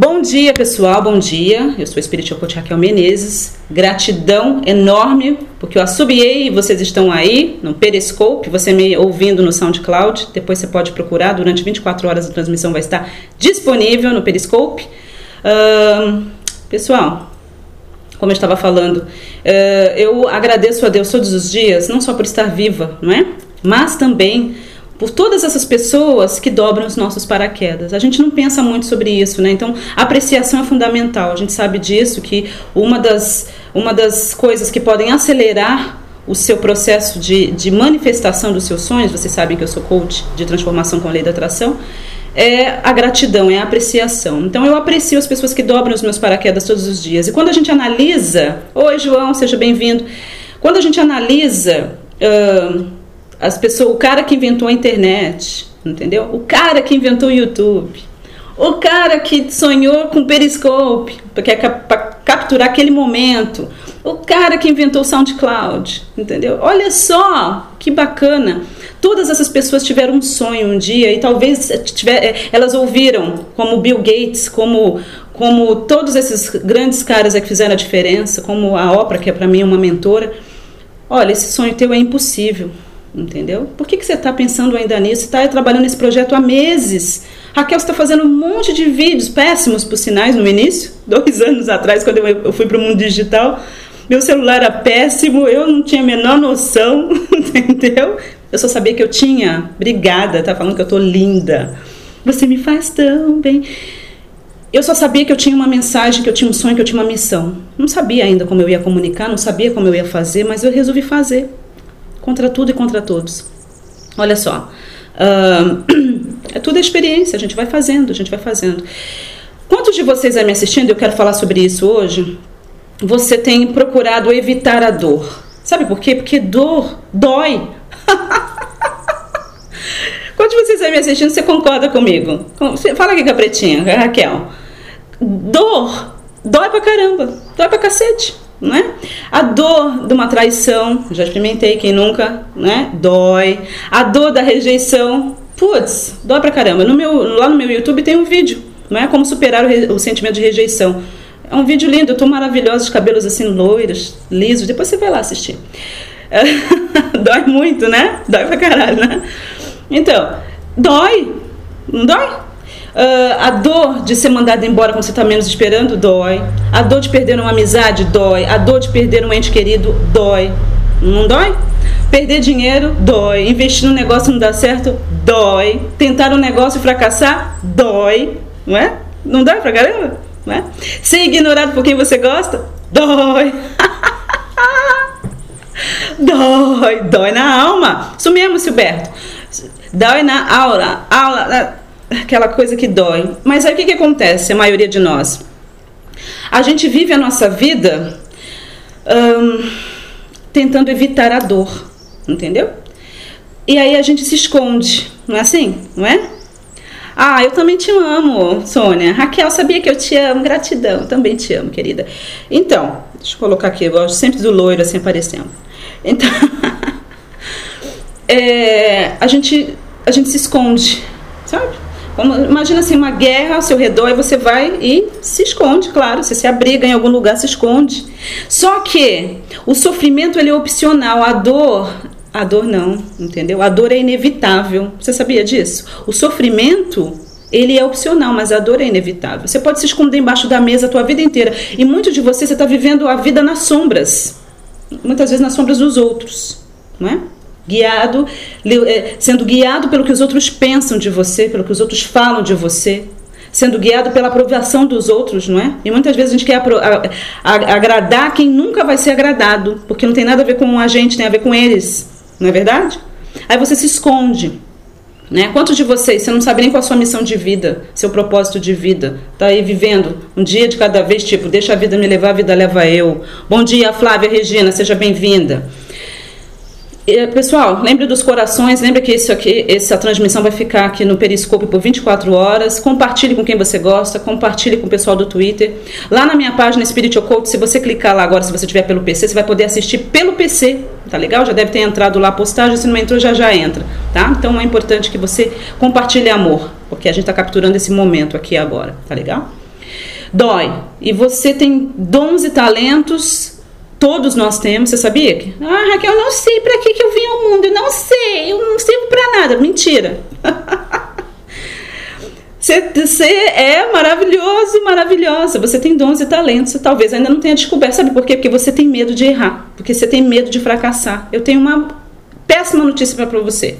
Bom dia, pessoal, bom dia. Eu sou a Espiritual Coach Raquel Menezes. Gratidão enorme, porque eu assobiei e vocês estão aí no Periscope, você me ouvindo no SoundCloud. Depois você pode procurar, durante 24 horas a transmissão vai estar disponível no Periscope. Uh, pessoal, como eu estava falando, uh, eu agradeço a Deus todos os dias, não só por estar viva, não é? Mas também por todas essas pessoas que dobram os nossos paraquedas. A gente não pensa muito sobre isso, né? Então, a apreciação é fundamental. A gente sabe disso que uma das, uma das coisas que podem acelerar o seu processo de, de manifestação dos seus sonhos, vocês sabem que eu sou coach de transformação com a lei da atração, é a gratidão, é a apreciação. Então eu aprecio as pessoas que dobram os meus paraquedas todos os dias. E quando a gente analisa, oi João, seja bem-vindo. Quando a gente analisa uh, as pessoas, o cara que inventou a internet, entendeu? O cara que inventou o YouTube, o cara que sonhou com o Periscope, é para capturar aquele momento, o cara que inventou o SoundCloud, entendeu? Olha só que bacana. Todas essas pessoas tiveram um sonho um dia e talvez tiver, é, elas ouviram, como Bill Gates, como como todos esses grandes caras que fizeram a diferença, como a Oprah, que é para mim uma mentora. Olha, esse sonho teu é impossível. Entendeu? Por que, que você está pensando ainda nisso? Está trabalhando nesse projeto há meses. Raquel está fazendo um monte de vídeos péssimos, por sinais, no início, dois anos atrás, quando eu fui para o mundo digital. Meu celular era péssimo, eu não tinha a menor noção, entendeu? Eu só sabia que eu tinha. Obrigada, tá falando que eu tô linda. Você me faz tão bem. Eu só sabia que eu tinha uma mensagem, que eu tinha um sonho, que eu tinha uma missão. Não sabia ainda como eu ia comunicar, não sabia como eu ia fazer, mas eu resolvi fazer contra tudo e contra todos. Olha só, uh, é tudo experiência, a gente vai fazendo, a gente vai fazendo. Quantos de vocês aí me assistindo, eu quero falar sobre isso hoje, você tem procurado evitar a dor? Sabe por quê? Porque dor dói. Quantos de vocês aí me assistindo, você concorda comigo? Fala aqui com a pretinha, Raquel. Dor dói pra caramba, dói pra cacete né? A dor de uma traição, já experimentei, quem nunca, né? Dói. A dor da rejeição, putz, dói pra caramba. No meu, lá no meu YouTube tem um vídeo, não é? Como superar o, o sentimento de rejeição. É um vídeo lindo, eu tô maravilhosa, de cabelos assim loiros, lisos. Depois você vai lá assistir. Dói muito, né? Dói pra caralho, né? Então, dói. Não dói? Uh, a dor de ser mandado embora quando você está menos esperando dói. A dor de perder uma amizade dói. A dor de perder um ente querido dói. Não dói? Perder dinheiro dói. Investir no negócio não dar certo dói. Tentar um negócio e fracassar dói. Não é? Não dói pra caramba? Não é? Ser ignorado por quem você gosta dói. dói. Dói na alma. Isso mesmo, Silberto. Dói na aura. aula aquela coisa que dói. Mas aí o que, que acontece, a maioria de nós? A gente vive a nossa vida hum, tentando evitar a dor, entendeu? E aí a gente se esconde, não é assim? Não é? Ah, eu também te amo, Sônia. Raquel, sabia que eu te amo. Gratidão, também te amo, querida. Então, deixa eu colocar aqui, eu gosto sempre do loiro assim aparecendo. Então, é, a, gente, a gente se esconde, sabe? Imagina assim, uma guerra ao seu redor e você vai e se esconde, claro. Você se abriga em algum lugar, se esconde. Só que o sofrimento ele é opcional, a dor a dor não, entendeu? A dor é inevitável. Você sabia disso? O sofrimento, ele é opcional, mas a dor é inevitável. Você pode se esconder embaixo da mesa a tua vida inteira. E muito de você, você está vivendo a vida nas sombras. Muitas vezes nas sombras dos outros, não é? Guiado, eh, sendo guiado pelo que os outros pensam de você, pelo que os outros falam de você, sendo guiado pela aprovação dos outros, não é? E muitas vezes a gente quer agradar quem nunca vai ser agradado, porque não tem nada a ver com a gente, tem a ver com eles, não é verdade? Aí você se esconde. Né? Quantos de vocês, você não sabe nem qual a sua missão de vida, seu propósito de vida? Tá aí vivendo um dia de cada vez, tipo, deixa a vida me levar, a vida leva eu. Bom dia, Flávia Regina, seja bem-vinda. Pessoal, lembre dos corações, lembre que isso aqui, essa transmissão vai ficar aqui no Periscope por 24 horas. Compartilhe com quem você gosta, compartilhe com o pessoal do Twitter. Lá na minha página Spiritual Coach, se você clicar lá agora, se você estiver pelo PC, você vai poder assistir pelo PC, tá legal? Já deve ter entrado lá a postagem, se não entrou, já já entra, tá? Então é importante que você compartilhe amor, porque a gente está capturando esse momento aqui agora, tá legal? Dói. E você tem dons e talentos, todos nós temos, você sabia? Ah, Raquel, eu não sei para que, que eu vim ao mundo, eu não sei, eu não sirvo para nada. Mentira. Você, é maravilhoso, maravilhosa. Você tem dons e talentos. Você talvez ainda não tenha descoberto. Sabe por quê? Porque você tem medo de errar. Porque você tem medo de fracassar. Eu tenho uma péssima notícia para você.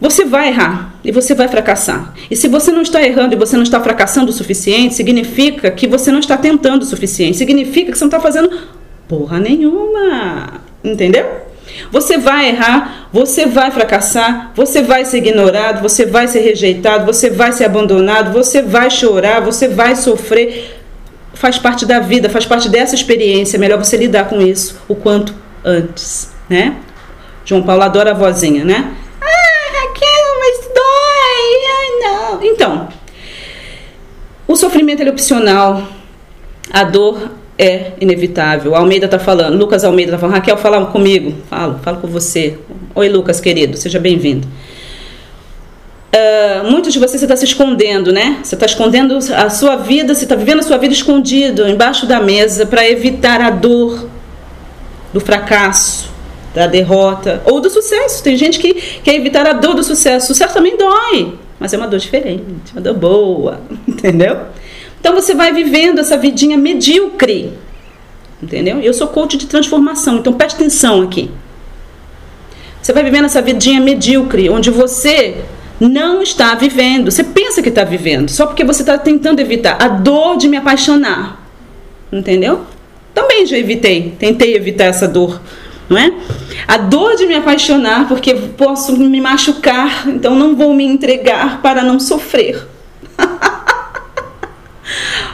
Você vai errar e você vai fracassar. E se você não está errando e você não está fracassando o suficiente, significa que você não está tentando o suficiente. Significa que você não está fazendo porra nenhuma. Entendeu? Você vai errar, você vai fracassar, você vai ser ignorado, você vai ser rejeitado, você vai ser abandonado, você vai chorar, você vai sofrer. Faz parte da vida, faz parte dessa experiência. É melhor você lidar com isso o quanto antes, né? João Paulo adora a vozinha, né? Ah, Raquel, mas dói. Ai, não. Então, o sofrimento é opcional. A dor é inevitável. Almeida está falando, Lucas Almeida está falando, Raquel, fala comigo. Falo, falo com você. Oi, Lucas, querido, seja bem-vindo. Uh, muitos de vocês está se escondendo, né? Você está escondendo a sua vida, você está vivendo a sua vida escondido embaixo da mesa para evitar a dor do fracasso, da derrota ou do sucesso. Tem gente que quer evitar a dor do sucesso. O sucesso também dói, mas é uma dor diferente, uma dor boa, entendeu? Então você vai vivendo essa vidinha medíocre. Entendeu? Eu sou coach de transformação, então preste atenção aqui. Você vai vivendo essa vidinha medíocre, onde você não está vivendo. Você pensa que está vivendo, só porque você está tentando evitar a dor de me apaixonar. Entendeu? Também já evitei, tentei evitar essa dor, não é? A dor de me apaixonar, porque posso me machucar, então não vou me entregar para não sofrer.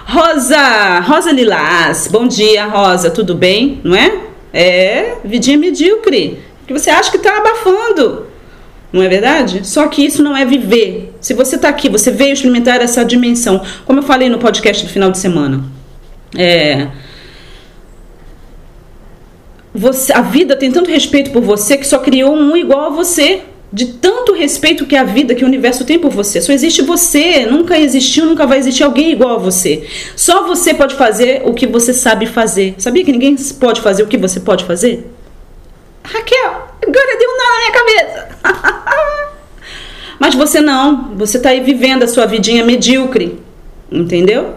Rosa, Rosa Lilás, bom dia, Rosa, tudo bem? Não é? É, vidinha medíocre, que você acha que está abafando, não é verdade? Só que isso não é viver. Se você está aqui, você veio experimentar essa dimensão, como eu falei no podcast do final de semana. É, você, a vida tem tanto respeito por você que só criou um igual a você de tanto respeito que a vida, que o universo tem por você. Só existe você, nunca existiu, nunca vai existir alguém igual a você. Só você pode fazer o que você sabe fazer. Sabia que ninguém pode fazer o que você pode fazer? Raquel, agora deu um nó na minha cabeça. Mas você não, você está aí vivendo a sua vidinha medíocre, entendeu?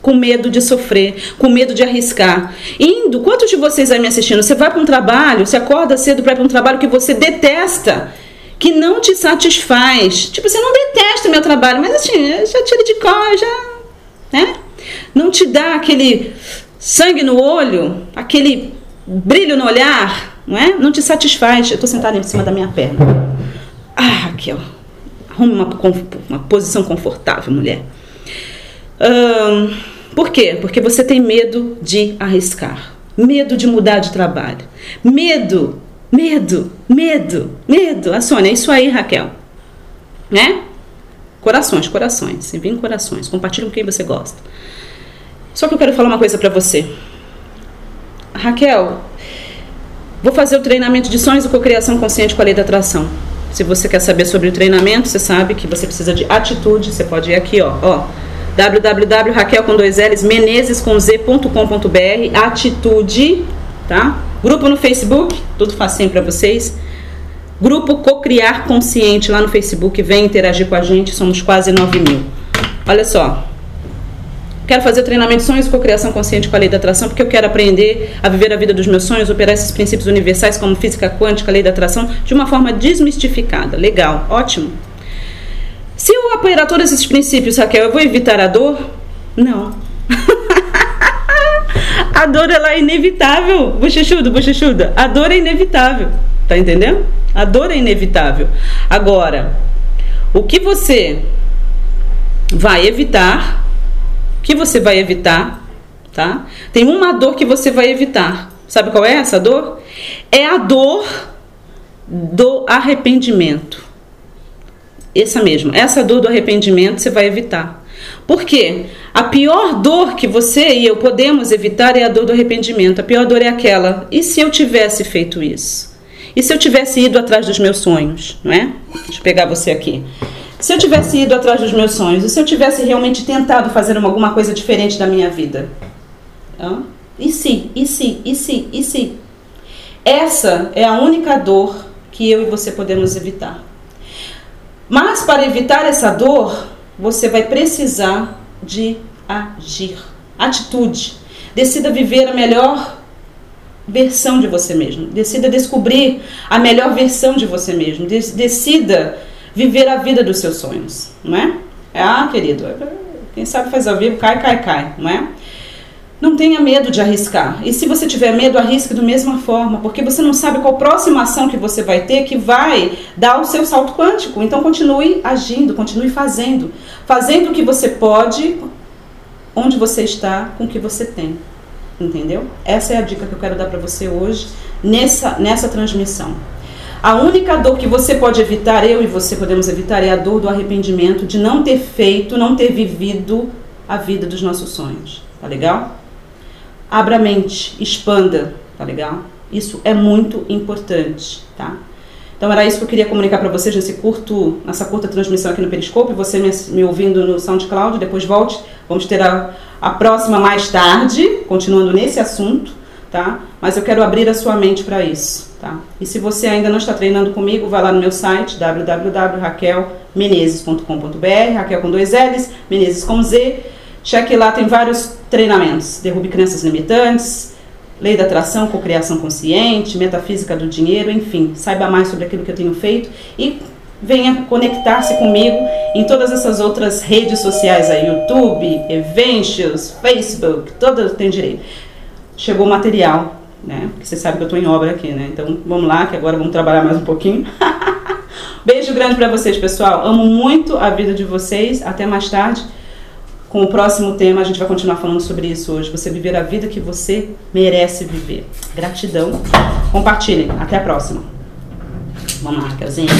Com medo de sofrer, com medo de arriscar. Indo, quantos de vocês aí me assistindo? Você vai para um trabalho, você acorda cedo para ir para um trabalho que você detesta que não te satisfaz. Tipo, você não detesta o meu trabalho, mas assim, já tira de cor, já. Né? Não te dá aquele sangue no olho, aquele brilho no olhar, não é? Não te satisfaz. Eu estou sentada em cima da minha perna. Ah, Raquel, arrume uma, uma posição confortável, mulher. Por quê? Porque você tem medo de arriscar, medo de mudar de trabalho, medo Medo, medo, medo. A Sônia, é isso aí, Raquel. Né? Corações, corações. Enviem corações. Compartilhe com quem você gosta. Só que eu quero falar uma coisa para você. Raquel, vou fazer o treinamento de sonhos e cocriação consciente com a lei da atração. Se você quer saber sobre o treinamento, você sabe que você precisa de atitude. Você pode ir aqui, ó, ó www.raquel com dois L's, menezes com z.com.br, atitude, tá? Grupo no Facebook, tudo facinho para vocês. Grupo Cocriar Consciente lá no Facebook, vem interagir com a gente, somos quase 9 mil. Olha só, quero fazer treinamento de sonhos e cocriação consciente com a lei da atração, porque eu quero aprender a viver a vida dos meus sonhos, operar esses princípios universais como física quântica, lei da atração, de uma forma desmistificada. Legal, ótimo. Se eu apoiar todos esses princípios, Raquel, eu vou evitar a dor? Não. A dor ela é inevitável, bochechudo, bochechuda. A dor é inevitável, tá entendendo? A dor é inevitável. Agora, o que você vai evitar? O que você vai evitar? Tá? Tem uma dor que você vai evitar. Sabe qual é essa dor? É a dor do arrependimento. Essa mesma. Essa dor do arrependimento você vai evitar. Por quê? A pior dor que você e eu podemos evitar é a dor do arrependimento. A pior dor é aquela. E se eu tivesse feito isso? E se eu tivesse ido atrás dos meus sonhos, não é? Deixa eu pegar você aqui. Se eu tivesse ido atrás dos meus sonhos, e se eu tivesse realmente tentado fazer alguma coisa diferente da minha vida? Hã? E se, e se, e se, e se? Essa é a única dor que eu e você podemos evitar. Mas para evitar essa dor, você vai precisar de agir. Atitude. Decida viver a melhor versão de você mesmo. Decida descobrir a melhor versão de você mesmo. Decida viver a vida dos seus sonhos, não é? Ah, querido, quem sabe faz ao vivo, cai, cai, cai, não é? Não tenha medo de arriscar. E se você tiver medo, arrisque da mesma forma, porque você não sabe qual próxima ação que você vai ter que vai dar o seu salto quântico. Então continue agindo, continue fazendo. Fazendo o que você pode, onde você está, com o que você tem. Entendeu? Essa é a dica que eu quero dar para você hoje nessa, nessa transmissão. A única dor que você pode evitar, eu e você podemos evitar, é a dor do arrependimento de não ter feito, não ter vivido a vida dos nossos sonhos. Tá legal? Abra a mente, expanda, tá legal? Isso é muito importante, tá? Então era isso que eu queria comunicar para vocês nesse curto, nessa curta transmissão aqui no Periscope. Você me, me ouvindo no SoundCloud, depois volte. Vamos ter a, a próxima mais tarde, continuando nesse assunto, tá? Mas eu quero abrir a sua mente para isso, tá? E se você ainda não está treinando comigo, vai lá no meu site www.raquelmenezes.com.br, Raquel com dois L's, Menezes com Z Cheque lá, tem vários treinamentos. Derrube crenças limitantes, lei da atração, cocriação consciente, metafísica do dinheiro, enfim. Saiba mais sobre aquilo que eu tenho feito e venha conectar-se comigo em todas essas outras redes sociais aí, YouTube, Eventos, Facebook, todas tem direito. Chegou o material, né? Porque você sabe que eu estou em obra aqui, né? Então vamos lá, que agora vamos trabalhar mais um pouquinho. Beijo grande para vocês, pessoal. Amo muito a vida de vocês. Até mais tarde. Com o próximo tema, a gente vai continuar falando sobre isso hoje. Você viver a vida que você merece viver. Gratidão. Compartilhem. Até a próxima. Lá, Raquelzinha.